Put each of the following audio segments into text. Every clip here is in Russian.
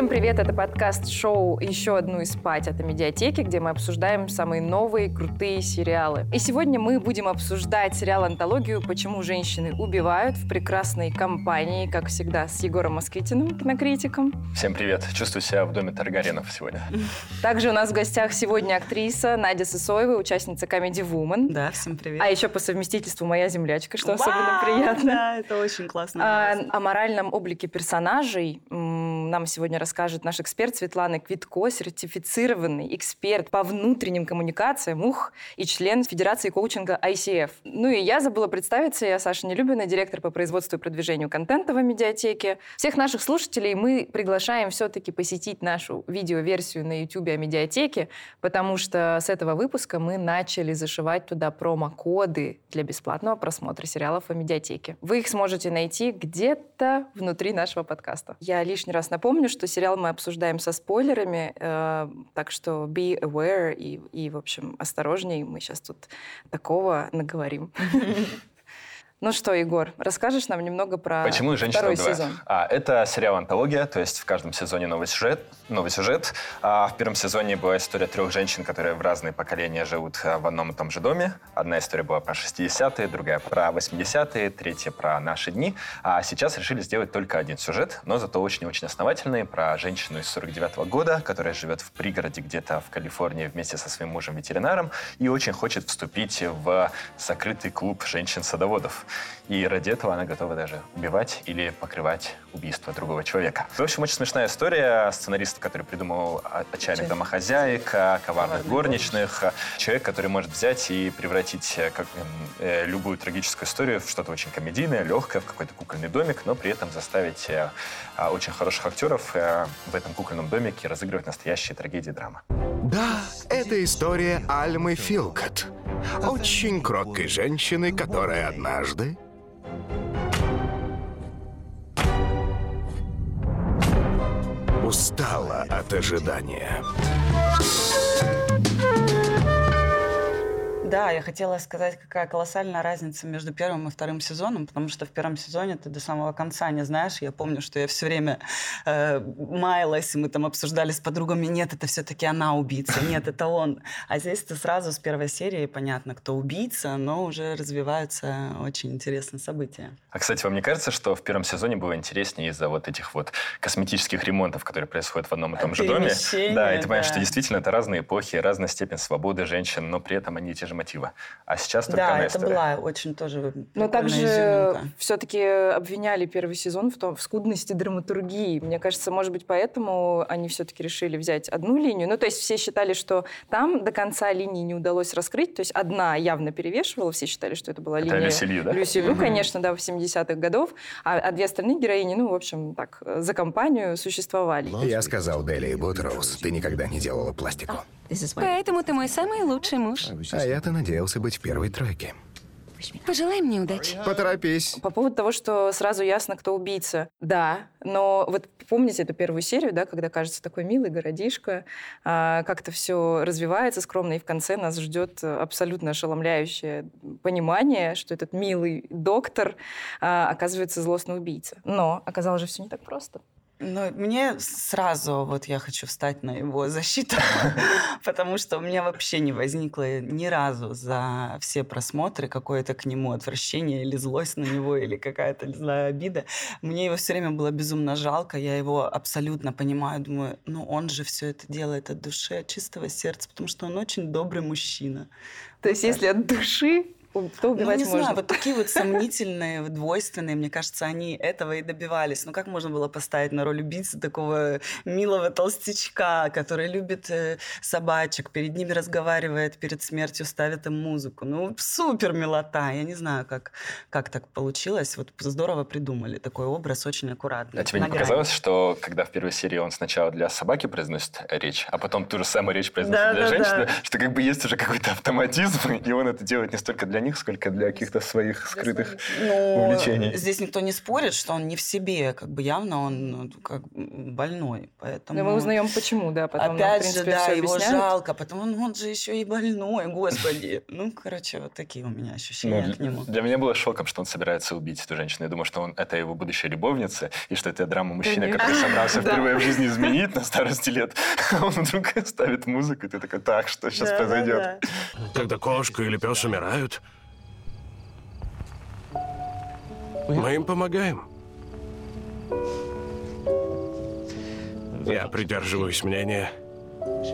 Всем привет, это подкаст-шоу «Еще одну из спать» от медиатеки, где мы обсуждаем самые новые крутые сериалы. И сегодня мы будем обсуждать сериал-антологию «Почему женщины убивают» в прекрасной компании, как всегда, с Егором Москвитиным, кинокритиком. Всем привет, чувствую себя в доме Таргаринов сегодня. Также у нас в гостях сегодня актриса Надя Сысоева, участница Comedy Woman. Да, всем привет. А еще по совместительству моя землячка, что особенно приятно. Да, это очень классно. А, о моральном облике персонажей нам сегодня расскажет наш эксперт Светлана Квитко, сертифицированный эксперт по внутренним коммуникациям, ух, и член Федерации коучинга ICF. Ну и я забыла представиться, я Саша Нелюбина, директор по производству и продвижению контента в медиатеке. Всех наших слушателей мы приглашаем все-таки посетить нашу видеоверсию на YouTube о медиатеке, потому что с этого выпуска мы начали зашивать туда промокоды для бесплатного просмотра сериалов в медиатеке. Вы их сможете найти где-то внутри нашего подкаста. Я лишний раз напомню, что сериал мы обсуждаем со спойлерами, э, так что be aware и, и, в общем, осторожней. Мы сейчас тут такого наговорим. Ну что, Егор, расскажешь нам немного про Почему женщины второй сезон? А, это сериал «Антология», то есть в каждом сезоне новый сюжет. Новый сюжет. А, в первом сезоне была история трех женщин, которые в разные поколения живут а, в одном и том же доме. Одна история была про 60-е, другая про 80-е, третья про наши дни. А сейчас решили сделать только один сюжет, но зато очень-очень основательный, про женщину из 49-го года, которая живет в пригороде где-то в Калифорнии вместе со своим мужем-ветеринаром и очень хочет вступить в закрытый клуб женщин-садоводов. И ради этого она готова даже убивать или покрывать убийство другого человека. В общем, очень смешная история. Сценарист, который придумал «Отчаянных домохозяек», «Коварных горничных». Человек, который может взять и превратить э, как, э, любую трагическую историю в что-то очень комедийное, легкое, в какой-то кукольный домик, но при этом заставить э, а, очень хороших актеров э, в этом кукольном домике разыгрывать настоящие трагедии драмы. Да, это история Альмы Филкот. Очень кроткой женщины, которая однажды устала от ожидания. Да, я хотела сказать, какая колоссальная разница между первым и вторым сезоном, потому что в первом сезоне ты до самого конца не знаешь. Я помню, что я все время э, маялась, мы там обсуждали с подругами, нет, это все-таки она убийца, нет, это он. А здесь ты сразу с первой серии понятно, кто убийца, но уже развиваются очень интересные события. А, кстати, вам не кажется, что в первом сезоне было интереснее из-за вот этих вот косметических ремонтов, которые происходят в одном и том же доме? Да, и ты понимаешь, да. что действительно это разные эпохи, разная степень свободы женщин, но при этом они те же мотива. А сейчас только Да, одна это была очень тоже Но также изюминка. все-таки обвиняли первый сезон в, том, в скудности драматургии. Мне кажется, может быть, поэтому они все-таки решили взять одну линию. Ну, то есть все считали, что там до конца линии не удалось раскрыть. То есть одна явно перевешивала. Все считали, что это была Это линия Люси Лью, да? Люси Лью, конечно, да, в 70-х годов. А, а две остальные героини, ну, в общем, так, за компанию существовали. Я сказал Дели Бутероуз, ты никогда не делала пластику. Поэтому ты мой самый лучший муж. А я-то надеялся быть в первой тройке. Пожелай мне удачи. Поторопись. По поводу того, что сразу ясно, кто убийца. Да, но вот помните эту первую серию, да, когда кажется такой милый городишко, а, как-то все развивается скромно, и в конце нас ждет абсолютно ошеломляющее понимание, что этот милый доктор а, оказывается злостный убийца. Но оказалось же все не так просто. Ну, мне сразу вот я хочу встать на его защиту, потому что у меня вообще не возникло ни разу за все просмотры какое-то к нему отвращение или злость на него, или какая-то, не знаю, обида. Мне его все время было безумно жалко, я его абсолютно понимаю, думаю, ну он же все это делает от души, от чистого сердца, потому что он очень добрый мужчина. То есть если от души, то Ну, убивать не можно. знаю, вот такие вот сомнительные, двойственные, мне кажется, они этого и добивались. Ну, как можно было поставить на роль убийцы такого милого толстячка, который любит э, собачек, перед ними разговаривает, перед смертью ставит им музыку. Ну, супер милота. Я не знаю, как, как так получилось. Вот здорово придумали такой образ, очень аккуратный. А тебе не грани. показалось, что когда в первой серии он сначала для собаки произносит речь, а потом ту же самую речь произносит Да, для да, женщины, да. что как бы есть уже какой-то автоматизм, и он это делает не столько для для них, сколько для каких-то своих скрытых Ну, увлечений. здесь никто не спорит, что он не в себе, как бы явно он ну, как больной, поэтому... Но мы узнаем, почему, да, потом нам, Опять принципе, же, да, его объясняют. жалко, потому он, он же еще и больной, господи. Ну, короче, вот такие у меня Ну, ощущения к для, нему. для меня было шоком, что он собирается убить эту женщину. Я думаю, что он, это его будущая любовница, и что это драма мужчины, который собрался впервые в жизни изменить на старости лет. А он вдруг ставит музыку, и ты такой, так, что сейчас произойдет? Когда кошка или пес умирают, мы им помогаем. Я придерживаюсь мнения,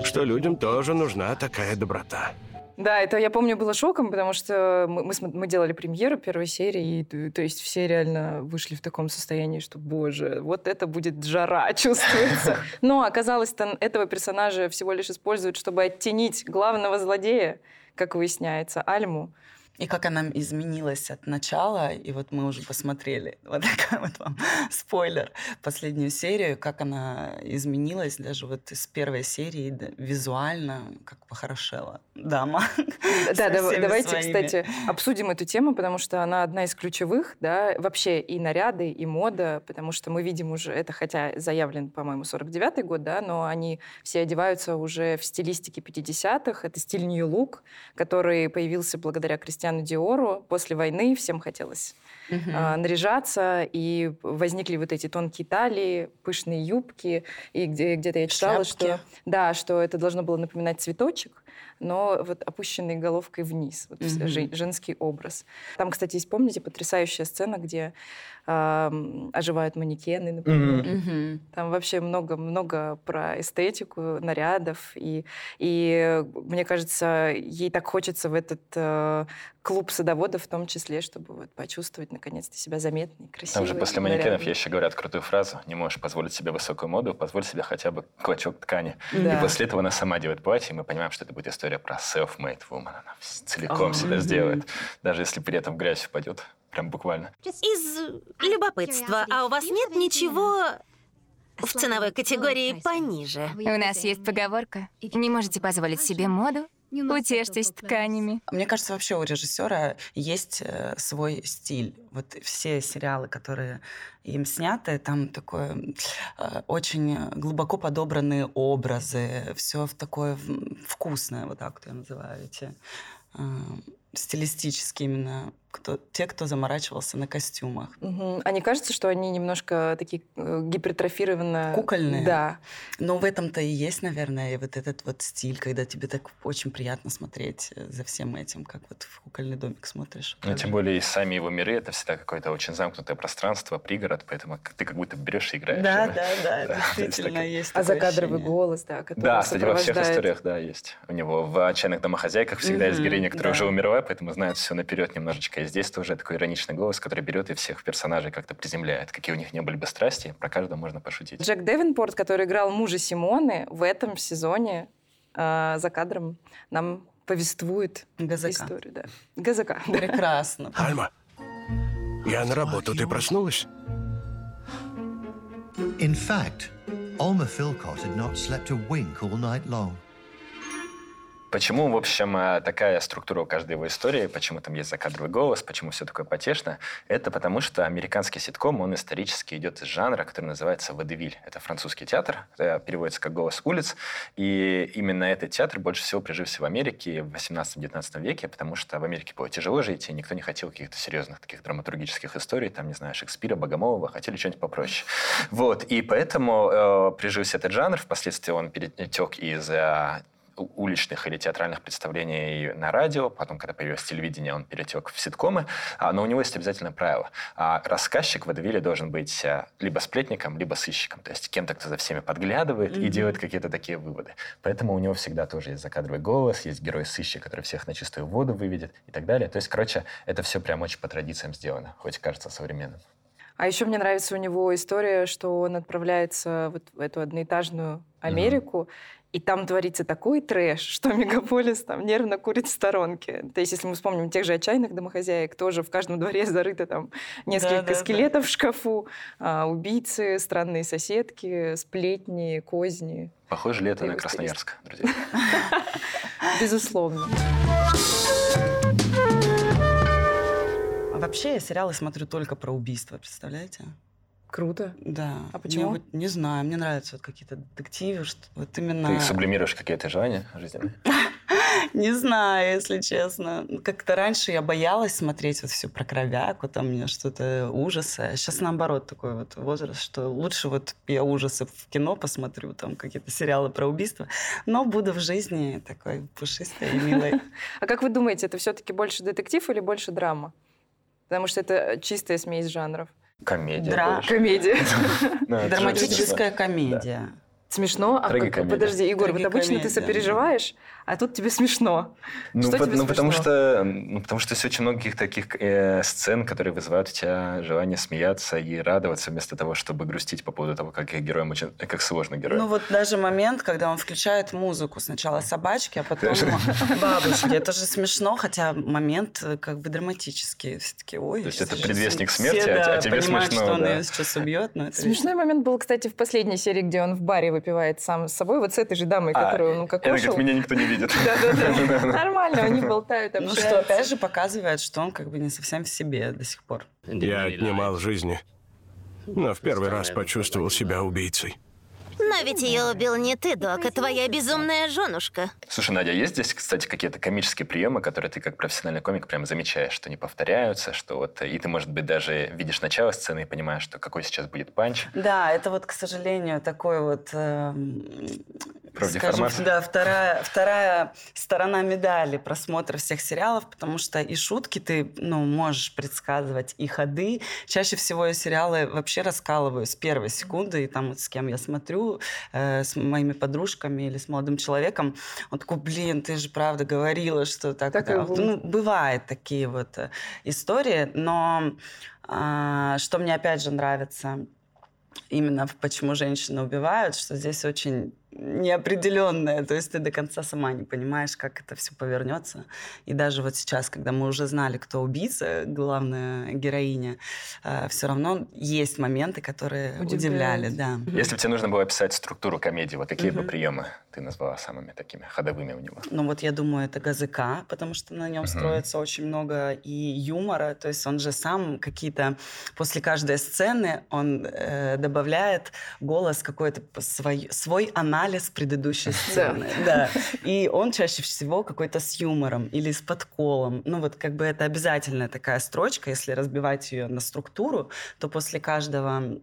что людям тоже нужна такая доброта. Да, это я помню было шоком, потому что мы, мы, мы делали премьеру первой серии, и, то есть все реально вышли в таком состоянии, что, боже, вот это будет жара, чувствуется. Но оказалось, там этого персонажа всего лишь используют, чтобы оттенить главного злодея, как выясняется, Альму. И как она изменилась от начала, и вот мы уже посмотрели, вот такой вот вам спойлер, последнюю серию, как она изменилась даже вот из первой серии да, визуально, как похорошела дама. Да, всеми давайте, своими. кстати, обсудим эту тему, потому что она одна из ключевых, да, вообще и наряды, и мода, потому что мы видим уже это, хотя заявлен, по-моему, 49-й год, да, но они все одеваются уже в стилистике 50-х. Это стиль Look, который появился благодаря Кристиану Диору. После войны всем хотелось Мгм. а, наряжаться, и возникли вот эти тонкие талии, пышные юбки, и где, где-то я читала, Шляпки. что да, что это должно было напоминать цветочек, но вот опущенной головкой вниз, вот жен- женский образ. Там, кстати, есть, помните, потрясающая сцена, где ам, оживают манекены, например. Мгм. Мгм. Там вообще много-много про эстетику нарядов. И, и мне кажется, ей так хочется в этот э, клуб садоводов в том числе, чтобы вот почувствовать наконец-то себя заметной, красивой. Там же после манекенов нарядной. еще говорят крутую фразу. Не можешь позволить себе высокую моду, позволь себе хотя бы клочок ткани. Да. И после этого она сама делает платье, и мы понимаем, что это будет история про self-made woman. Она целиком А, себя сделает, даже если при этом грязь упадет. Прям буквально. Из любопытства, а у вас нет ничего в ценовой категории пониже? У нас есть поговорка. Не можете позволить себе моду? Утешьтесь тканями. Мне кажется, вообще у режиссера есть э, свой стиль. Вот все сериалы, которые им сняты, там такое э, очень глубоко подобранные образы, все в такое вкусное, вот так вот я называю эти э, стилистически именно кто, те, кто заморачивался на костюмах. Мгм. А не кажется, что они немножко такие э, гипертрофированно... Кукольные? Да. Но в этом-то и есть, наверное, и вот этот вот стиль, когда тебе так очень приятно смотреть э, за всем этим, как вот в кукольный домик смотришь. Ну, тем более и сами его миры, это всегда какое-то очень замкнутое пространство, пригород, поэтому ты как будто берешь и играешь. Да, да, да, Да, действительно есть А закадровый голос, да, который Да, кстати, во всех историях, да, есть. У него в «Отчаянных домохозяйках» всегда есть героиня, которая уже умерла, поэтому знает все наперед немножечко. Здесь тоже такой ироничный голос, который берет и всех персонажей как-то приземляет. Какие у них не были бы страсти, про каждого можно пошутить. Джек Девинпорт, который играл мужа Симоны, в этом сезоне э, за кадром нам повествует ГЗК. историю. Да. ГЗК. да. Прекрасно. Альма, я на работу. Ты проснулась? In fact, Alma Philcott had not slept a wink all night long. Почему, в общем, э, такая структура у каждой его истории, почему там есть закадровый голос, почему все такое потешно, это потому что американский ситком, он исторически идет из жанра, который называется водевиль. Это французский театр, это переводится как «голос улиц», и именно этот театр больше всего прижился в Америке в 18-19 веке, потому что в Америке было тяжело жить, и никто не хотел каких-то серьезных таких драматургических историй, там, не знаю, Шекспира, Богомолова, хотели что-нибудь попроще. Вот, и поэтому э, прижился этот жанр, впоследствии он перетек из э, уличных или театральных представлений на радио, потом, когда появилось телевидение, он перетек в ситкомы, А, но у него есть обязательное правило. А, Рассказчик в водевиле должен быть а, либо сплетником, либо сыщиком, то есть кем-то, кто за всеми подглядывает и делает какие-то такие выводы. Поэтому у него всегда тоже есть закадровый голос, есть герой-сыщик, который всех на чистую воду выведет и так далее. То есть, короче, это все прям очень по традициям сделано, хоть кажется современным. А еще мне нравится у него история, что он отправляется вот в эту одноэтажную Америку, и там творится такой трэш, что мегаполис там нервно курит в сторонке. То есть, если мы вспомним тех же отчаянных домохозяек, тоже в каждом дворе зарыто там несколько Да-да-да. скелетов в шкафу, а, убийцы, странные соседки, сплетни, козни. Похоже ли это Его на. Красноярск, друзья? Безусловно. А вообще я сериалы смотрю только про убийства, представляете? Круто. Да. А почему? Мне вот не знаю, мне нравятся вот какие-то детективы, что вот именно... Ты сублимируешь какие-то желания жизненные? Не знаю, если честно. Как-то раньше я боялась смотреть вот все про кровяку, там мне что-то ужасы. А сейчас наоборот такой вот возраст, что лучше вот я ужасы в кино посмотрю, там какие-то сериалы про убийства, но буду в жизни такой пушистой и милой. А как вы думаете, это все-таки больше детектив или больше драма? Потому что это чистая смесь жанров. Комедия Дра-. Комедия. Драматическая комедия. Смешно? А подожди, Егор, вот обычно ты сопереживаешь, а тут тебе смешно. Ну, Что по- тебе ну, потому что, ну, потому что есть очень многих таких э, сцен, которые вызывают у тебя желание смеяться и радоваться вместо того, чтобы грустить по поводу того, как их героям очень, э, как сложно героям. Ну вот даже момент, когда он включает музыку. Сначала собачки, а потом бабочки. Это же смешно, хотя момент э, как бы драматический. Все таки ой. То есть это предвестник смерти, а- а тебе смешно, что он ее сейчас убьет. но это Смешной момент был, кстати, в последней серии, где он в баре выпивает сам с собой, вот с этой же дамой, А, которую он кушал. как меня никто не видит. Да-да-да. Нормально, они болтают, Ну что, опять же, показывает, что он как бы не совсем в себе до сих пор. Я отнимал жизни, но в первый раз почувствовал себя убийцей. Но ведь ее убил не ты, Док, а твоя безумная женушка. Слушай, Надя, а есть здесь, кстати, какие-то комические приемы, которые ты как профессиональный комик прям замечаешь, что не повторяются, что вот и ты, может быть, даже видишь начало сцены и понимаешь, что какой сейчас будет панч. Да, это вот, к сожалению, такой вот... Профдеформация. скажем, да, вторая, вторая сторона медали просмотра всех сериалов, потому что и шутки ты, ну, можешь предсказывать, и ходы. Чаще всего я сериалы вообще раскалываю с первой секунды, и там вот с кем я смотрю, э, с моими подружками или с молодым человеком, он такой, блин, ты же правда говорила, что так, Так и так». будет. Ну, бывают такие вот э, истории, но а, что мне опять же нравится, именно почему женщины убивают, что здесь очень неопределенное, то есть ты до конца сама не понимаешь, как это все повернется. И даже вот сейчас, когда мы уже знали, кто убийца, главная героиня, все равно есть моменты, которые Удивляют. удивляли, да. Если бы тебе нужно было описать структуру комедии, вот какие бы Мгм. приемы ты назвала самыми такими ходовыми у него? Ну вот я думаю, это ГЗК, потому что на нем Мгм. строится очень много и юмора. То есть он же сам какие-то... После каждой сцены он э, добавляет голос какой-то свой, свой анализ предыдущей сцены. Да. И он чаще всего какой-то с юмором или с подколом. Ну вот как бы это обязательная такая строчка. Если разбивать ее на структуру, то после каждого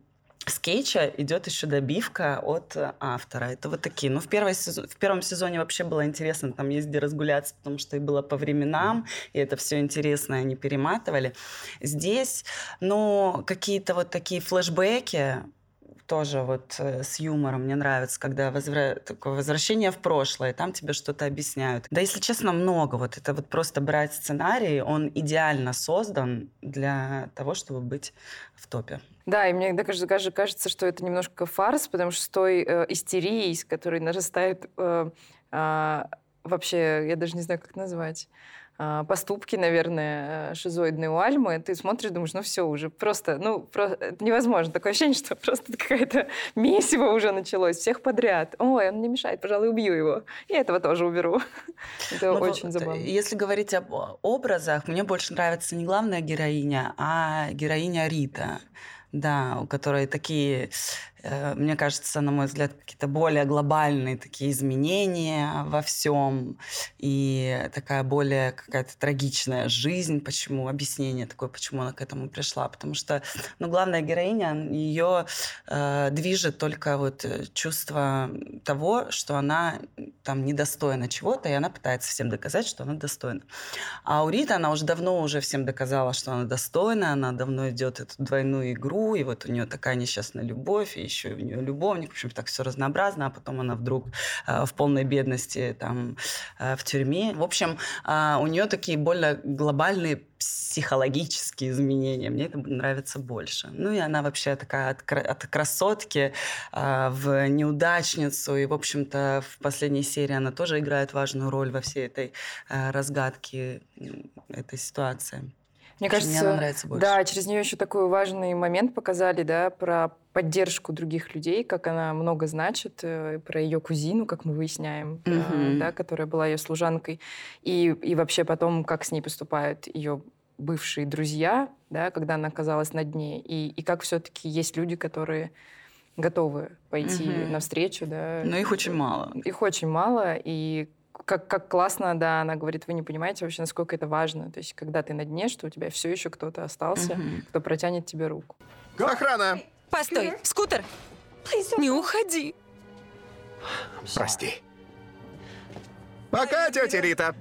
скетча идет еще добивка от э, автора. Это вот такие. Ну, в, первой сезо- в первом сезоне вообще было интересно, там есть где разгуляться, потому что и было по временам, и это все интересно, они перематывали. Здесь, ну, какие-то вот такие флешбеки, тоже вот э, с юмором мне нравится, когда возвра- такое возвращение в прошлое, там тебе что-то объясняют. Да, если честно, много. Вот это вот просто брать сценарий, он идеально создан для того, чтобы быть в топе. Да, и мне даже, даже кажется, что это немножко фарс, потому что с той э, истерией, с которой нарастает э, а, вообще, я даже не знаю, как назвать, поступки, наверное, э, шизоидные у Альмы, ты смотришь, думаешь, ну все, уже просто, ну, про- это невозможно. Такое ощущение, что просто какая-то месиво уже началось, всех подряд. Ой, он мне мешает, пожалуй, убью его. И этого тоже уберу. Это Ну, очень вот, забавно. Если говорить об образах, мне больше нравится не главная героиня, а героиня Рита. Да, у которой такие, э, мне кажется, на мой взгляд, какие-то более глобальные такие изменения во всем. И такая более какая-то трагичная жизнь. Почему? Объяснение такое, почему она к этому пришла. Потому что, ну, главная героиня, ее э, движет только вот э, чувство того, что она там недостойна чего-то, и она пытается всем доказать, что она достойна. А у Риты она уже давно уже всем доказала, что она достойна, она давно идет эту двойную игру, и вот у нее такая несчастная любовь, и еще и у нее любовник, в общем, так все разнообразно, а потом она вдруг э, в полной бедности там э, в тюрьме. В общем, э, у нее такие более глобальные психологические изменения. Мне это нравится больше. Ну и она вообще такая от, от красотки а, в неудачницу. И, в общем-то, в последней серии она тоже играет важную роль во всей этой а, разгадке этой ситуации. Мне кажется, мне она нравится больше. да, через нее еще такой важный момент показали, да, про поддержку других людей, как она много значит, э, про ее кузину, как мы выясняем, Мгм. да, которая была ее служанкой, и, и вообще потом, как с ней поступают ее бывшие друзья, да, когда она оказалась на дне, и, и как все-таки есть люди, которые готовы пойти Мгм. навстречу, да. Но их очень мало. Их очень мало, и как, как классно, да, она говорит, вы не понимаете вообще, насколько это важно. То есть, когда ты на дне, что у тебя все еще кто-то остался, Мгм. кто протянет тебе руку. Охрана! Постой, скутер! Не уходи. Прости. Пока, тетя Рита.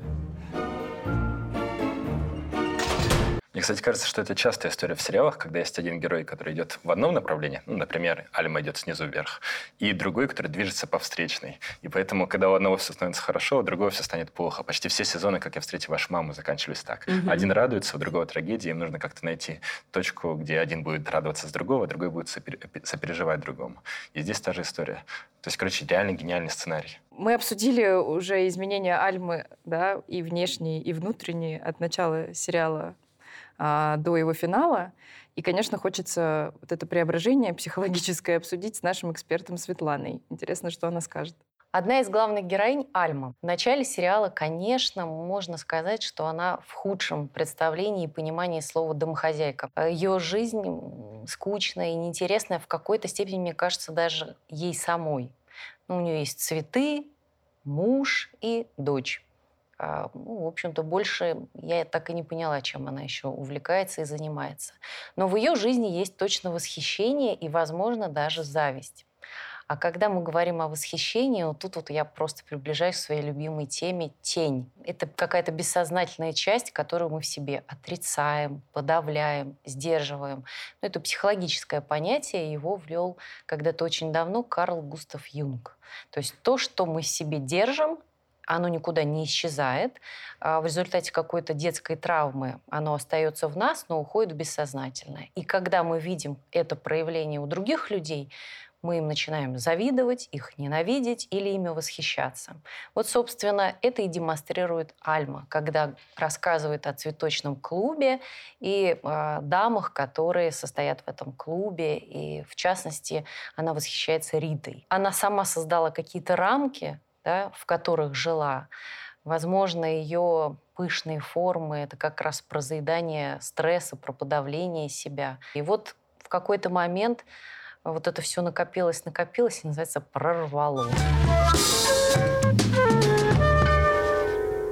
Мне, кстати, кажется, что это частая история в сериалах, когда есть один герой, который идет в одном направлении, ну, например, Альма идет снизу вверх, и другой, который движется по встречной. И поэтому, когда у одного все становится хорошо, у другого все станет плохо. Почти все сезоны, как я встретил вашу маму, заканчивались так. Мгм. Один радуется, у другого трагедия, им нужно как-то найти точку, где один будет радоваться с другого, а другой будет сопер- сопереживать другому. И здесь та же история. То есть, короче, реально гениальный сценарий. Мы обсудили уже изменения Альмы, да, и внешние, и внутренние от начала сериала а, до его финала. И, конечно, хочется вот это преображение психологическое обсудить с нашим экспертом Светланой. Интересно, что она скажет. Одна из главных героинь Альма. В начале сериала, конечно, можно сказать, что она в худшем представлении и понимании слова домохозяйка. Ее жизнь скучная и неинтересная в какой-то степени, мне кажется, даже ей самой. Ну, у нее есть цветы, муж и дочь. А, ну, в общем-то, больше я так и не поняла, чем она еще увлекается и занимается. Но в ее жизни есть точно восхищение и, возможно, даже зависть. А когда мы говорим о восхищении, вот тут вот я просто приближаюсь к своей любимой теме «тень». Это какая-то бессознательная часть, которую мы в себе отрицаем, подавляем, сдерживаем. Но это психологическое понятие, его ввел когда-то очень давно Карл Густав Юнг. То есть то, что мы в себе держим, оно никуда не исчезает. А В результате какой-то детской травмы оно остается в нас, но уходит в бессознательное. И когда мы видим это проявление у других людей, мы им начинаем завидовать, их ненавидеть или ими восхищаться. Вот, собственно, это и демонстрирует Альма, когда рассказывает о цветочном клубе и э, дамах, которые состоят в этом клубе. И, в частности, она восхищается Ритой. Она сама создала какие-то рамки, да, в которых жила. Возможно, ее пышные формы — это как раз про заедание стресса, про подавление себя. И вот в какой-то момент вот это все накопилось, накопилось, и называется прорвало.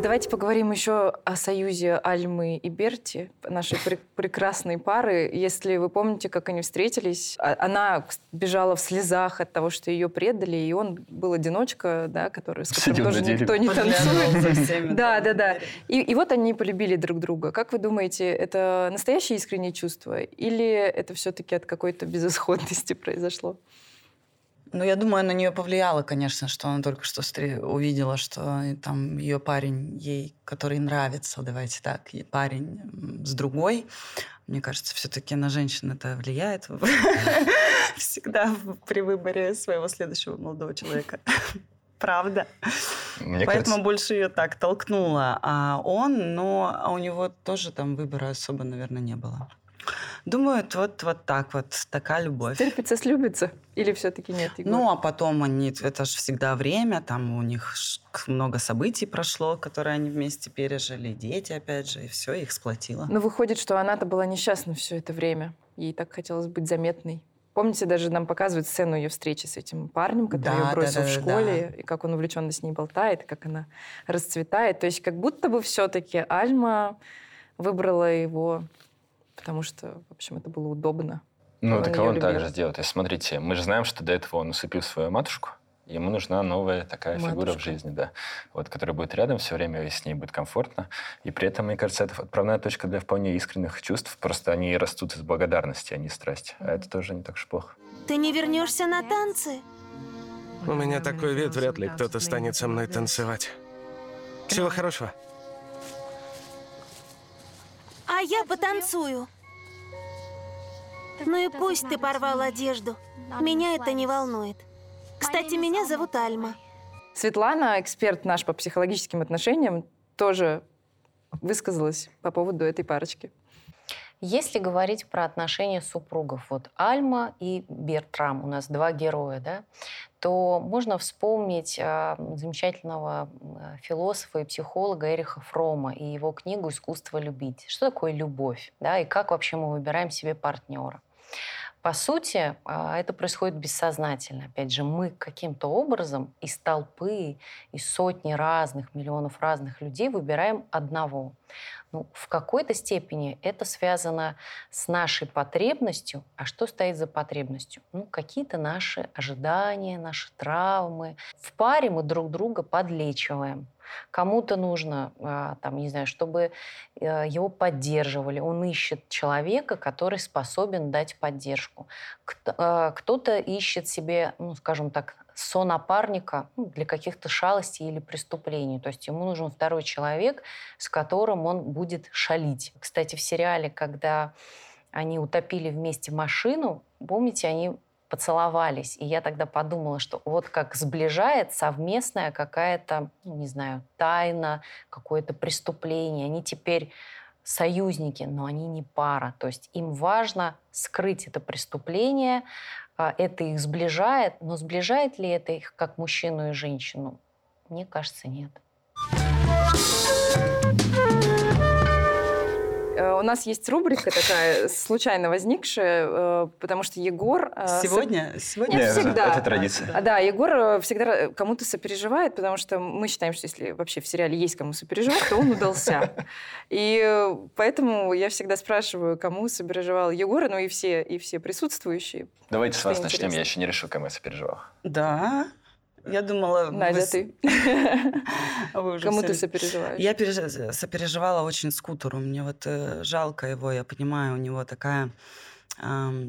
Давайте поговорим еще о союзе Альмы и Берти, нашей пре- прекрасной пары. Если вы помните, как они встретились, а- она бежала в слезах от того, что ее предали, и он был одиночка, да, который, с которым Сидел тоже никто не танцует. всеми, Да, да, да, И, и вот они полюбили друг друга. Как вы думаете, это настоящее искреннее чувство или это все-таки от какой-то безысходности произошло? Ну, я думаю, на нее повлияло, конечно, что она только что увидела, что там ее парень ей, который нравится, давайте так, и парень с другой. Мне кажется, все-таки на женщин это влияет всегда при выборе своего следующего молодого человека. Правда. Мне Поэтому кажется, больше ее так толкнуло. А он, но у него тоже там выбора особо, наверное, не было. Думаю, вот, вот так вот, такая любовь. Терпится, слюбится? Или все-таки нет? Егор? Ну, а потом они, это же всегда время, там у них много событий прошло, которые они вместе пережили, дети, опять же, и все, их сплотило. Но выходит, что она-то была несчастна все это время. Ей так хотелось быть заметной. Помните, даже нам показывают сцену ее встречи с этим парнем, который Да, ее бросил да, в да, школе, и как он увлеченно с ней болтает, и как она расцветает. То есть как будто бы все-таки Альма выбрала его, потому что, в общем, это было удобно. ну, он так он так любил. же сделал. То есть, смотрите, мы же знаем, что до этого он усыпил свою матушку, ему нужна новая такая фигура в Матушка. жизни, да, вот, которая будет рядом все время, и с ней будет комфортно. И при этом, мне кажется, это отправная точка для вполне искренних чувств. Просто они растут из благодарности, а не страсти. А это тоже не так уж плохо. Ты не вернешься на танцы? У меня такой вид, вряд ли кто-то станет со мной танцевать. Всего хорошего. А я потанцую. Ну и пусть ты порвал одежду. Меня это не волнует. Кстати, меня зовут Альма. Светлана, эксперт наш по психологическим отношениям, тоже высказалась по поводу этой парочки. Если говорить про отношения супругов, вот Альма и Бертрам, у нас два героя, да, то можно вспомнить э, замечательного э, философа и психолога Эриха Фрома и его книгу «Искусство любить». Что такое любовь? Да, и как вообще мы выбираем себе партнера? По сути, а, это происходит бессознательно. Опять же, мы каким-то образом из толпы, из сотни разных, миллионов разных людей выбираем одного. Ну, в какой-то степени это связано с нашей потребностью. А что стоит за потребностью? Ну, какие-то наши ожидания, наши травмы. В паре мы друг друга подлечиваем. Кому-то нужно, а, там, не знаю, чтобы э, его поддерживали. Он ищет человека, который способен дать поддержку. А, кто-то ищет себе, ну, скажем так, сонапарника ну, для каких-то шалостей или преступлений. То есть ему нужен второй человек, с которым он будет шалить. Кстати, в сериале, когда они утопили вместе машину, помните, они поцеловались. И я тогда подумала, что вот как сближает совместная какая-то, ну, не знаю, тайна, какое-то преступление. Они теперь союзники, но они не пара. То есть им важно скрыть это преступление, это их сближает, но сближает ли это их как мужчину и женщину? Мне кажется, нет. Э, у нас есть рубрика такая, случайно возникшая, э, потому что Егор... Э, Сегодня? Сегодня? Нет, всегда. Это традиция. Да, Егор всегда кому-то сопереживает, потому что мы считаем, что если вообще в сериале есть кому сопереживать, то он удался. И поэтому я всегда спрашиваю, кому сопереживал Егор, ну и все, и все присутствующие. Давайте с вас начнем, я еще не решил, кому я сопереживал. Да, я думала... Надя, вы... ты. Кому ты сопереживаешь? Я переж... сопереживала очень скутеру. Мне вот э, жалко его, я понимаю, у него такая э,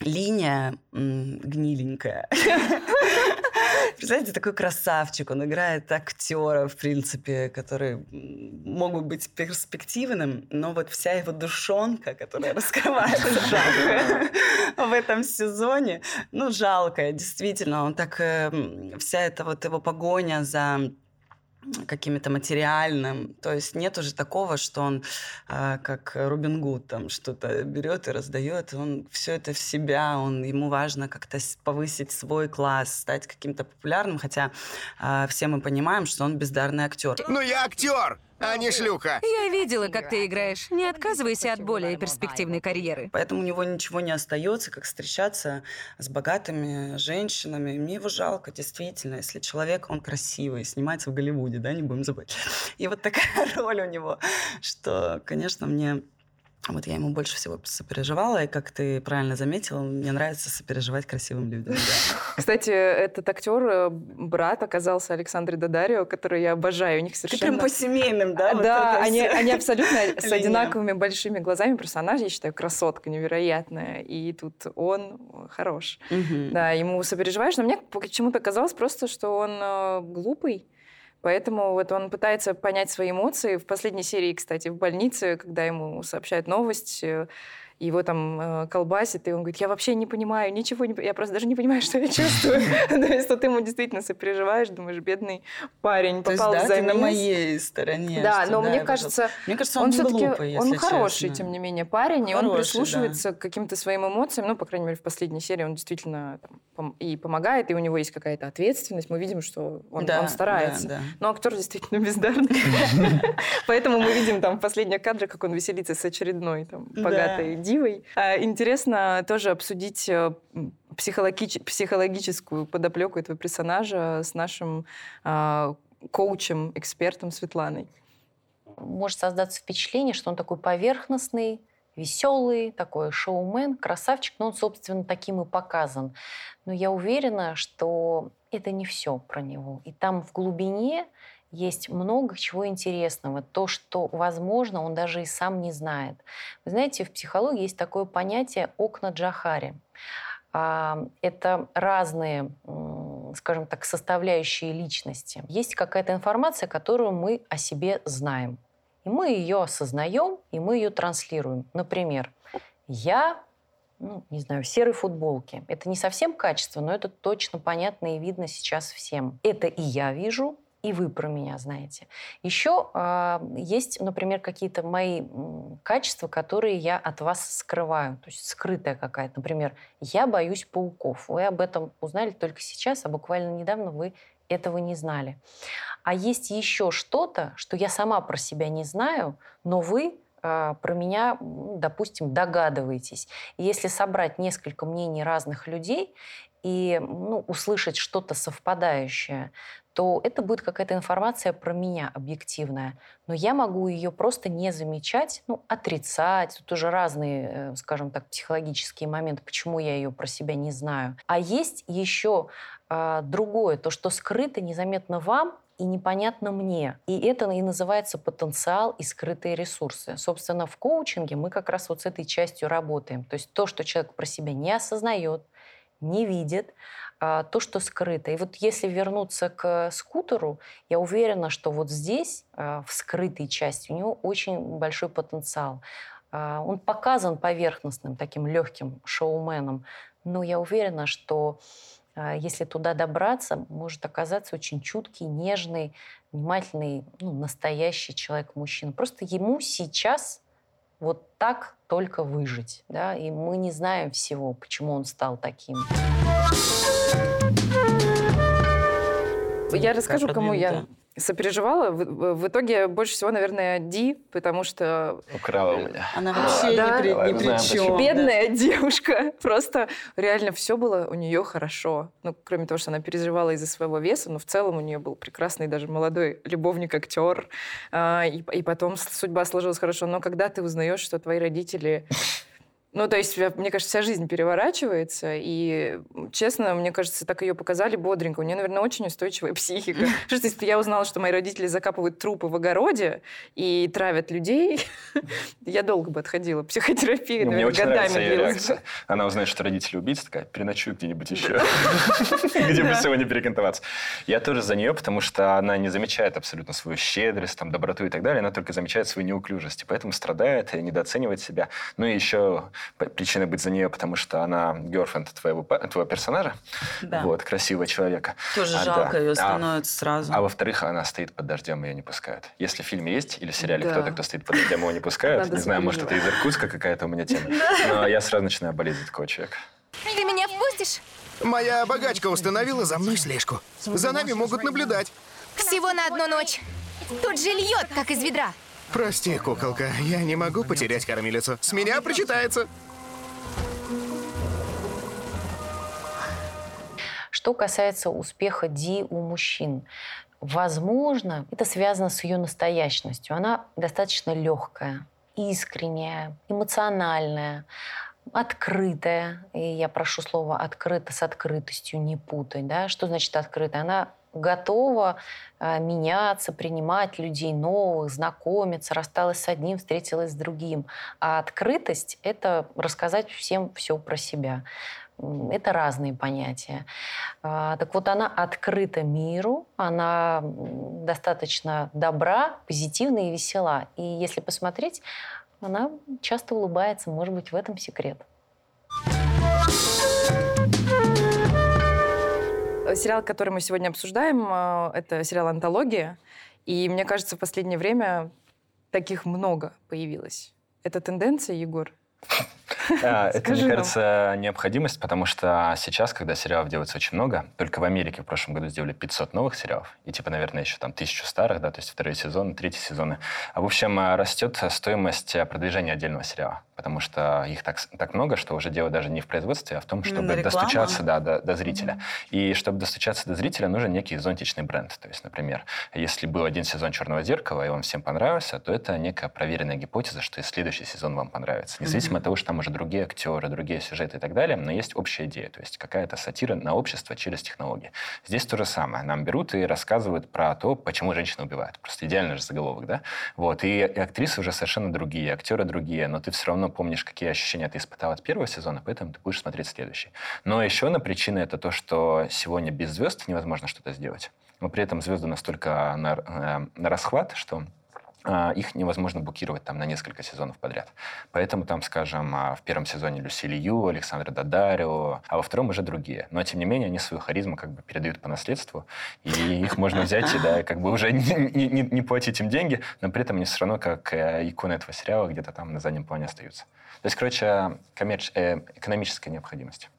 линия э, гниленькая. Представляете, такой красавчик, он играет актера, в принципе, которые могут быть перспективным, но вот вся его душонка, которая раскрывается в этом сезоне, ну, жалко, действительно, он так, эм, вся эта вот его погоня за каким-то материальным. То есть нет уже такого, что он э, как Робин Гуд там что-то берет и раздает. Он все это в себя, он, ему важно как-то повысить свой класс, стать каким-то популярным, хотя э, все мы понимаем, что он бездарный актер. Ну я актер! А не шлюха. Я видела, как ты играешь. Не отказывайся от более перспективной карьеры. Поэтому у него ничего не остается, как встречаться с богатыми женщинами. Мне его жалко, действительно. Если человек, он красивый, снимается в Голливуде, да, не будем забыть. И вот такая роль у него, что, конечно, мне вот я ему больше всего сопереживала, и, как ты правильно заметила, мне нравится сопереживать красивым людям. Кстати, этот актер, э, брат, оказался Александр Дадарио, который я обожаю. У них совершенно... Ты прям по семейным, да? Да, они, они абсолютно с одинаковыми большими глазами. Персонаж, я считаю, красотка невероятная. И тут он хорош. Угу. Да, ему сопереживаешь, но мне почему-то казалось просто, что он э, глупый. Поэтому вот он пытается понять свои эмоции. В последней серии, кстати, в больнице, когда ему сообщают новость, э, его там э, колбасит, и он говорит, я вообще не понимаю, ничего не... Я просто даже не понимаю, что я чувствую. То есть, что ты ему действительно сопереживаешь, думаешь, бедный парень попал в замес. на моей стороне. Да, но мне кажется... Мне кажется, он все-таки... Он хороший, тем не менее, парень, и он прислушивается к каким-то своим эмоциям. Ну, по крайней мере, в последней серии он действительно и помогает, и у него есть какая-то ответственность. Мы видим, что он старается. Но актер действительно бездарный. Поэтому мы видим там в последних кадрах, как он веселится с очередной там богатой дивой. А, интересно тоже обсудить э, психологич- психологическую подоплеку этого персонажа с нашим э, коучем, экспертом Светланой. Может создаться впечатление, что он такой поверхностный, веселый, такой шоумен, красавчик, но он, собственно, таким и показан. Но я уверена, что это не все про него. И там в глубине есть много чего интересного. То, что, возможно, он даже и сам не знает. Вы знаете, в психологии есть такое понятие «окна Джахари». А, это разные, скажем так, составляющие личности. Есть какая-то информация, которую мы о себе знаем. И мы ее осознаем, и мы ее транслируем. Например, я ну, не знаю, в серой футболке. Это не совсем качество, но это точно понятно и видно сейчас всем. Это и я вижу, и вы про меня знаете. Еще э, есть, например, какие-то мои качества, которые я от вас скрываю, то есть скрытая какая-то. Например, я боюсь пауков. Вы об этом узнали только сейчас, а буквально недавно вы этого не знали. А есть еще что-то, что я сама про себя не знаю, но вы э, про меня, допустим, догадываетесь. И если собрать несколько мнений разных людей и ну, услышать что-то совпадающее, то это будет какая-то информация про меня объективная. Но я могу ее просто не замечать, ну, отрицать. Тут уже разные, э, скажем так, психологические моменты, почему я ее про себя не знаю. А есть еще э, другое, то, что скрыто незаметно вам, и непонятно мне. И это и называется потенциал и скрытые ресурсы. Собственно, в коучинге мы как раз вот с этой частью работаем. То есть то, что человек про себя не осознает, не видит, а, то, что скрыто. И вот если вернуться к скутеру, я уверена, что вот здесь, а, в скрытой части, у него очень большой потенциал. А, он показан поверхностным, таким легким шоуменом, но я уверена, что если туда добраться, может оказаться очень чуткий, нежный, внимательный, ну, настоящий человек-мужчина. Просто ему сейчас вот так только выжить. Да? И мы не знаем всего, почему он стал таким. Я расскажу, кому я сопереживала. В, в итоге больше всего, наверное, Ди, потому что... Украла у меня. Она вообще да, ни, при, ни при чем. Бедная да. девушка. Просто реально все было у нее хорошо. Ну, кроме того, что она переживала из-за своего веса, но в целом у нее был прекрасный даже молодой любовник-актер. А, и, и потом судьба сложилась хорошо. Но когда ты узнаешь, что твои родители ну, то есть, мне кажется, вся жизнь переворачивается, и, честно, мне кажется, так ее показали бодренько. У нее, наверное, очень устойчивая психика. Что если я узнала, что мои родители закапывают трупы в огороде и травят людей, я долго бы отходила. Психотерапия, очень нравится ее реакция. Она узнает, что родители убийцы, такая, переночую где-нибудь еще, где бы сегодня перекантоваться. Я тоже за нее, потому что она не замечает абсолютно свою щедрость, там, доброту и так далее, она только замечает свою неуклюжесть, и поэтому страдает и недооценивает себя. Ну и еще причиной быть за нее, потому что она girlfriend твоего, твоего персонажа, да. вот, красивого человека. Тоже а, жалко да. ее становится а, сразу. А во-вторых, она стоит под дождем, ее не пускают. Если в фильме есть или в сериале да. кто-то, кто стоит под дождем, его не пускают, Надо не знаю, может, это из Иркутска какая-то у меня тема, но я сразу начинаю болеть за такого человека. Ты меня впустишь? Моя богачка установила за мной слежку. За нами могут наблюдать. Всего на одну ночь. Тут же льет, как из ведра. Прости, куколка, я не могу потерять кормилицу. С меня прочитается. Что касается успеха Ди у мужчин, возможно, это связано с ее настоящностью. Она достаточно легкая, искренняя, эмоциональная, открытая. И я прошу слово «открыто» с открытостью не путать. Да? Что значит открытая? Она готова э, меняться, принимать людей новых, знакомиться, рассталась с одним, встретилась с другим. А открытость — это рассказать всем все про себя. Это разные понятия. А, так вот, она открыта миру, она достаточно добра, позитивна и весела. И если посмотреть, она часто улыбается, может быть, в этом секрет. Сериал, который мы сегодня обсуждаем, э, это сериал «Антология». И мне кажется, в последнее время таких много появилось. Это тенденция, Егор? Это, мне кажется, необходимость, потому что сейчас, когда сериалов делается очень много, только в Америке в прошлом году сделали 500 новых сериалов, и типа, наверное, еще там тысячу старых, да, то есть второй сезон, третий сезоны. А в общем, растет стоимость продвижения отдельного сериала потому что их так, так много, что уже дело даже не в производстве, а в том, чтобы достучаться да, до, до зрителя. Mm-hmm. И чтобы достучаться до зрителя, нужен некий зонтичный бренд. То есть, например, если был один сезон «Черного зеркала», и он всем понравился, то это некая проверенная гипотеза, что и следующий сезон вам понравится. Независимо mm-hmm. от того, что там уже другие актеры, другие сюжеты и так далее, но есть общая идея, то есть какая-то сатира на общество через технологии. Здесь то же самое. Нам берут и рассказывают про то, почему женщины убивают. Просто идеальный же заголовок, да? Вот. И, и актрисы уже совершенно другие, актеры другие, но ты все равно помнишь, какие ощущения ты испытал от первого сезона, поэтому ты будешь смотреть следующий. Но еще одна причина — это то, что сегодня без звезд невозможно что-то сделать. Но при этом звезды настолько на, э, на расхват, что их невозможно букировать там на несколько сезонов подряд. Поэтому там, скажем, а, в первом сезоне Люси Лью, Александра Дадарио, а во втором уже другие. Но, тем не менее, они свою харизму как бы передают по наследству, и их можно взять и, да, как бы уже не, не, не платить им деньги, но при этом они все равно как э, иконы этого сериала где-то там на заднем плане остаются. То есть, короче, коммерч... э, экономическая необходимость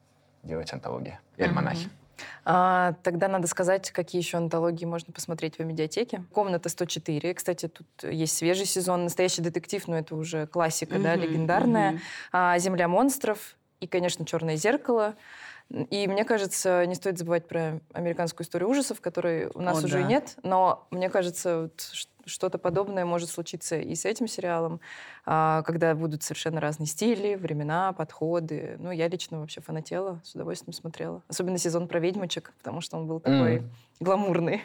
делать антологии и альманахи. Mm-hmm. А, тогда надо сказать, какие еще антологии можно посмотреть в медиатеке. «Комната 104». Кстати, тут есть свежий сезон. «Настоящий детектив», но это уже классика, mm-hmm, да, легендарная. Mm-hmm. А, «Земля монстров» и, конечно, «Черное зеркало». И мне кажется, не стоит забывать про американскую историю ужасов, которой у нас О, уже да. нет. Но мне кажется, вот, что-то подобное может случиться и с этим сериалом, а, когда будут совершенно разные стили, времена, подходы. Ну, я лично вообще фанатела, с удовольствием смотрела. Особенно сезон про ведьмочек, потому что он был такой mm. гламурный.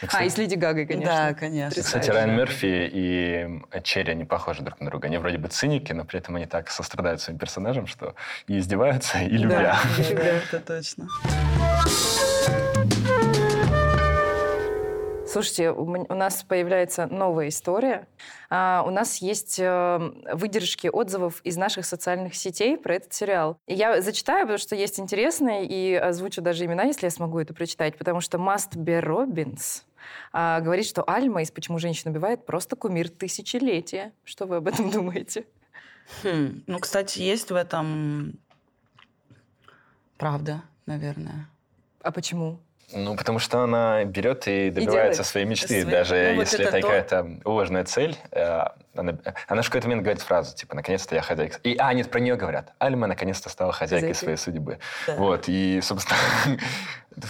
Кстати, а, и с Леди Гагой, конечно. Да, конечно. Кстати, Райан Мерфи и Черри, они похожи друг на друга. Они вроде бы циники, но при этом они так сострадают своим персонажам, что и издеваются, и любя. Да, это точно. Слушайте, у нас появляется новая история. А, у нас есть э, выдержки отзывов из наших социальных сетей про этот сериал. Я зачитаю, потому что есть интересные, и озвучу даже имена, если я смогу это прочитать, потому что Must Be Robbins а, говорит, что Альма из «Почему женщина убивает» просто кумир тысячелетия. Что вы об этом думаете? Хм. Ну, кстати, есть в этом правда, наверное. А почему? Ну, потому что она берет и добивается и своей мечты, свои... даже ну, если вот это, это какая-то ложная цель. Э, она, она в какой-то момент говорит фразу, типа, наконец-то я хозяйка. И, а, нет, про нее говорят. Альма наконец-то стала хозяйкой Хозяйки. своей судьбы. Да. Вот, и, собственно,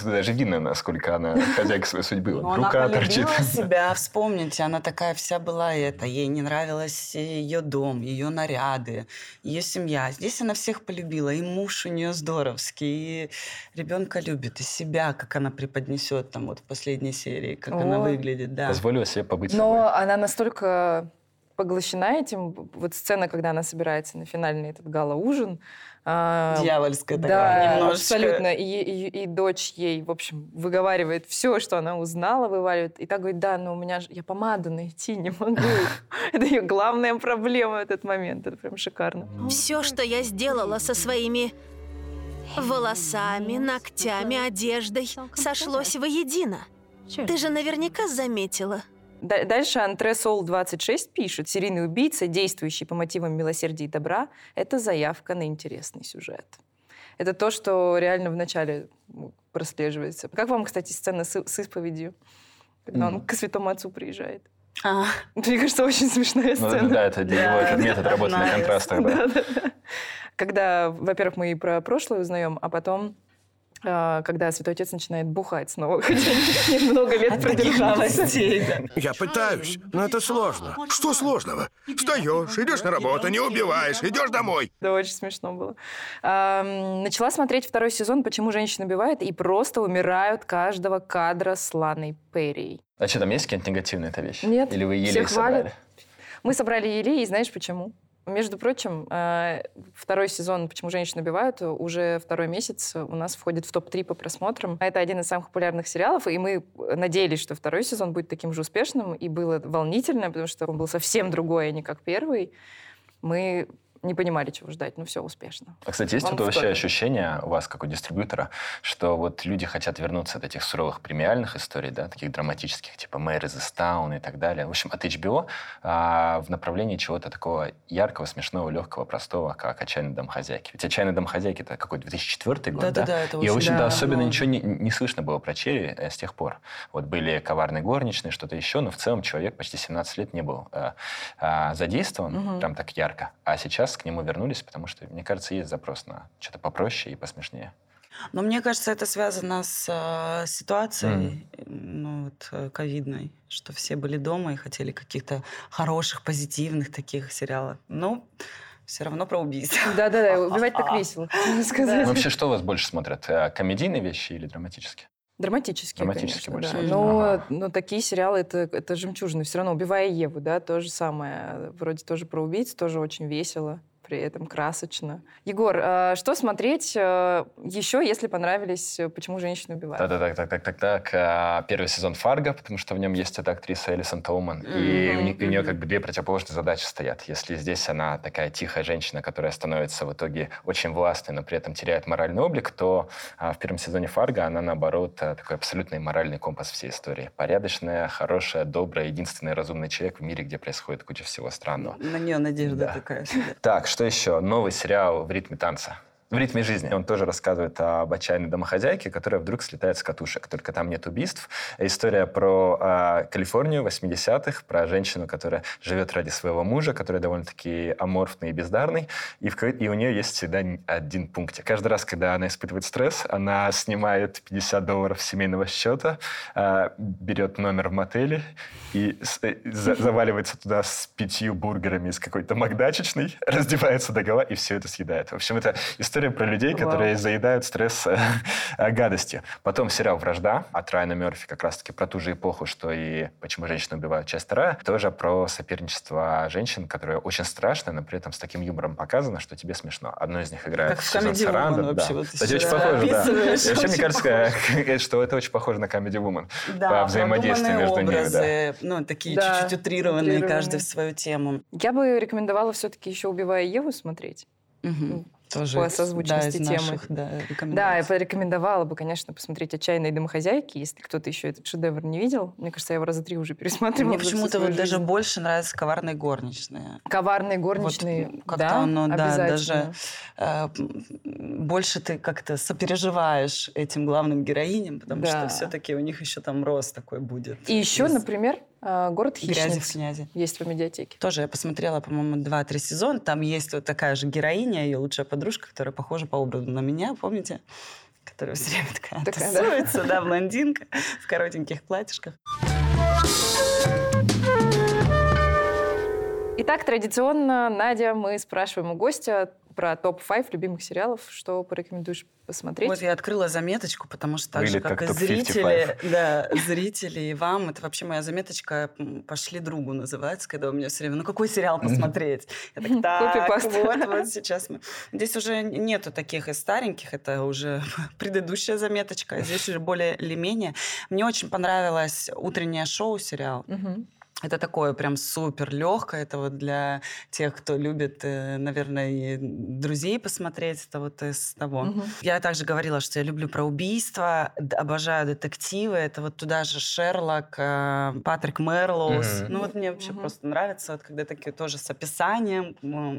даже видно, насколько она хозяйка своей судьбы. Но Рука она торчит. себя, вспомните, она такая вся была это. Ей не нравилось ее дом, ее наряды, ее семья. Здесь она всех полюбила. И муж у нее здоровский, и ребенка любит, и себя, как она преподнесет там вот в последней серии, как О. она выглядит. Да. Позволила себе побыть Но собой. она настолько поглощена этим. Вот сцена, когда она собирается на финальный этот гала-ужин. А, Дьявольская да, такая немножечко. абсолютно. И, и, и дочь ей, в общем, выговаривает все, что она узнала, вываливает. И так говорит, да, но у меня же... Я помаду найти не могу. Это ее главная проблема в этот момент. Это прям шикарно. Все, что я сделала со своими волосами, ногтями, одеждой, сошлось воедино. Ты же наверняка заметила. Дальше Антре Сол 26 пишет, серийный убийца, действующий по мотивам милосердия и добра, это заявка на интересный сюжет. Это то, что реально в начале прослеживается. Как вам, кстати, сцена с, с исповедью, когда mm. он к святому отцу приезжает? А. Мне кажется, очень смешная ну, сцена. Ну, да, это для него этот метод работы на контрастах. Да. Да, да, Когда, во-первых, мы и про прошлое узнаем, а потом когда Святой Отец начинает бухать снова, хотя немного лет продержалась. Я пытаюсь, но это сложно. Что сложного? Встаешь, идешь на работу, не убиваешь, идешь домой. Да, очень смешно было. Начала смотреть второй сезон «Почему женщины убивают» и просто умирают каждого кадра с Ланой Перри. А что, там есть какие-нибудь негативные это вещи? Нет, Или вы еле собрали? Мы собрали еле, и знаешь почему? Между прочим, э, второй сезон «Почему женщины убивают» уже второй месяц у нас входит в топ-3 по просмотрам. Это один из самых популярных сериалов, и мы надеялись, что второй сезон будет таким же успешным, и было волнительно, потому что он был совсем другой, а не как первый. Мы не понимали, чего ждать, но все успешно. А, кстати, есть вот вообще ощущение у вас, как у дистрибьютора, что вот люди хотят вернуться от этих суровых премиальных историй, да, таких драматических, типа «Мэр из Истаун» и так далее. В общем, от HBO а, в направлении чего-то такого яркого, смешного, легкого, простого, как «Отчаянный домохозяйки». Ведь «Отчаянный домохозяйки» — это какой 2004 год, да? Да, да, это И, в общем-то, да, особенно но... ничего не, не слышно было про Черри э, с тех пор. Вот были «Коварные горничные», что-то еще, но в целом человек почти 17 лет не был э, э, задействован угу. прям так ярко. А сейчас к нему вернулись, потому что, мне кажется, есть запрос на что-то попроще и посмешнее. Но мне кажется, это связано с э, ситуацией, mm. ну, вот, э, ковидной, что все были дома и хотели каких-то хороших, позитивных таких сериалов. Но все равно про убийство. Да-да-да, убивать так весело. Ну, вообще, что у вас больше смотрят? Э, комедийные вещи или драматические? Драматические, Драматические конечно, больше. Да. Но, ага. но такие сериалы это, это жемчужины. Все равно убивая Еву, да, то же самое. Вроде тоже про убийц, тоже очень весело при этом красочно. Егор, э, что смотреть э, еще, если понравились э, «Почему женщины убивают»? Да-да-да, так, так, так, так. А, Первый сезон «Фарго», потому что в нем есть эта актриса Элисон Тоуман. И у, не- у нее как бы две противоположные задачи стоят. Если здесь она такая тихая женщина, которая становится в итоге очень властной, но при этом теряет моральный облик, то а, в первом сезоне «Фарго» она, наоборот, такой абсолютный моральный компас всей истории. Порядочная, хорошая, добрая, единственный разумный человек в мире, где происходит куча всего странного. На нее надежда Да. такая. Так, что еще? Новый сериал «В ритме танца». В ритме жизни. Он тоже рассказывает об отчаянной домохозяйке, которая вдруг слетает с катушек. Только там нет убийств. История про а, Калифорнию 80-х, про женщину, которая живет ради своего мужа, который довольно-таки аморфный и бездарный. И, в, и у нее есть всегда один пунктик. Каждый раз, когда она испытывает стресс, она снимает 50 долларов семейного счета, а, берет номер в мотеле и э, за- заваливается туда с пятью бургерами из какой-то макдачечной, раздевается до гола и все это съедает. В общем, это история про людей, Вау. которые заедают стресс э, э, гадостью. Потом сериал «Вражда» от Райана Мерфи, как раз-таки про ту же эпоху, что и «Почему женщины убивают», часть вторая. Тоже про соперничество женщин, которое очень страшно, но при этом с таким юмором показано, что тебе смешно. Одно из них играет Как в Comedy Woman вообще, да. вот Кстати, очень похоже, да. И Вообще, мне кажется, что это очень похоже на Comedy Woman. Да, по взаимодействию между ними, да. образы, ну, такие Да, чуть-чуть утрированные, утрированные. каждый в свою тему. Я бы рекомендовала все-таки еще «Убивая Еву» смотреть. Мгм. Тоже по созвучности да, темы. наших, да, Да, я порекомендовала бы, конечно, посмотреть «Отчаянные домохозяйки», если кто-то еще этот шедевр не видел. Мне кажется, я его раза три уже пересматривала. Мне почему-то вот даже больше нравятся коварные горничные. «Коварные горничные», Вот как-то да, оно, да, даже э, больше ты как-то сопереживаешь этим главным героиням, потому Да. что все-таки у них еще там рост такой будет. И еще, из например, «Город «Грязи в хищниц» князи. есть в медиатеке. Тоже я посмотрела, по-моему, два-три сезона. Там есть вот такая же героиня, ее лучшая подружка, которая похожа по образу на меня, помните? Которая все время такая, Такая, да. тусуется, да, блондинка в коротеньких платьишках. Итак, традиционно, Надя, мы спрашиваем у гостя про топ-5 любимых сериалов. Что порекомендуешь посмотреть? Вот я открыла заметочку, потому что так же, Выглядит как, как и топ-55. зрители, да, зрители и вам, это вообще моя заметочка «Пошли другу» называется, когда у меня все время, ну какой сериал посмотреть? Я так, так, вот, вот сейчас мы... Здесь уже нету таких и стареньких, это уже предыдущая заметочка, а здесь уже более или менее. Мне очень понравилось «Утреннее шоу» сериал. Мгм. Это такое прям супер легкое. Это вот для тех, кто любит, э, наверное, и друзей посмотреть. Это вот из того. Мгм. Я также говорила, что я люблю про убийства, обожаю детективы. Это вот туда же Шерлок, э, Патрик Мерлоус. Мгм. Ну вот мне вообще Мгм. просто нравится, вот, когда такие тоже с описанием,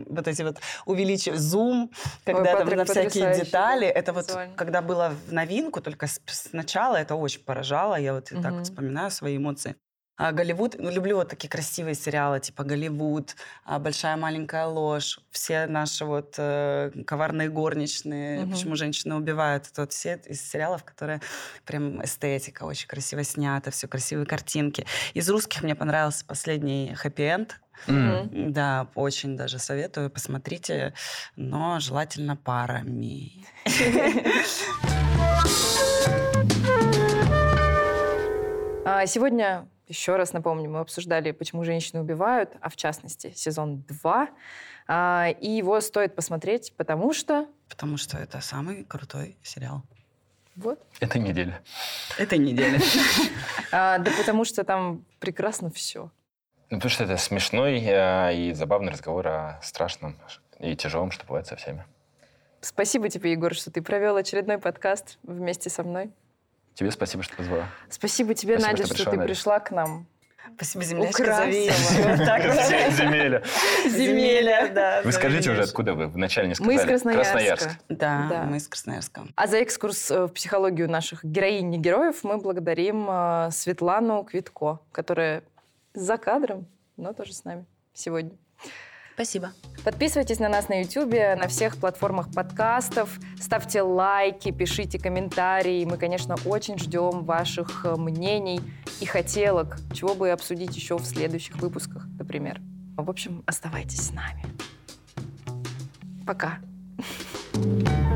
вот эти вот увеличив зум, когда там Патрик на всякие детали. да, Это вот визуально. когда было в новинку, только сначала это очень поражало. Я вот и так Мгм. вот вспоминаю свои эмоции. А Голливуд, ну, люблю вот такие красивые сериалы, типа Голливуд, а, Большая маленькая ложь, все наши вот э, коварные горничные, Мгм. почему женщины убивают. Это вот все из сериалов, которые прям эстетика, очень красиво снято, все красивые картинки. Из русских мне понравился последний хэппи-энд. Мгм. Да, очень даже советую, посмотрите, но желательно парами. А, Сегодня, еще раз напомню, мы обсуждали, почему женщины убивают, а в частности, сезон 2. А, И его стоит посмотреть, потому что... Потому что это самый крутой сериал Вот. Это неделя. этой недели. А, Да потому что там прекрасно все. Ну, потому что это смешной э, и забавный разговор о страшном и тяжелом, что бывает со всеми. Спасибо тебе, Егор, что ты провел очередной подкаст вместе со мной. Тебе спасибо, что позвала. Спасибо тебе, Спасибо, Надя, что что, пришла, ты Надя. пришла к нам. Спасибо, землячка, Украсила. Земеля. Земеля, да. Вы скажите уже, откуда вы? Вначале не сказали. Мы из Красноярска. Красноярск. Да, Да. мы из Красноярска. А за экскурс э, в психологию наших героинь и героев мы благодарим э, Светлану Квитко, которая за кадром, но тоже с нами сегодня. Спасибо. Подписывайтесь на нас на YouTube, на всех платформах подкастов, ставьте лайки, пишите комментарии. Мы, конечно, очень ждем ваших э, мнений и хотелок, чего бы обсудить еще в следующих выпусках, например. В общем, оставайтесь с нами. Пока. thank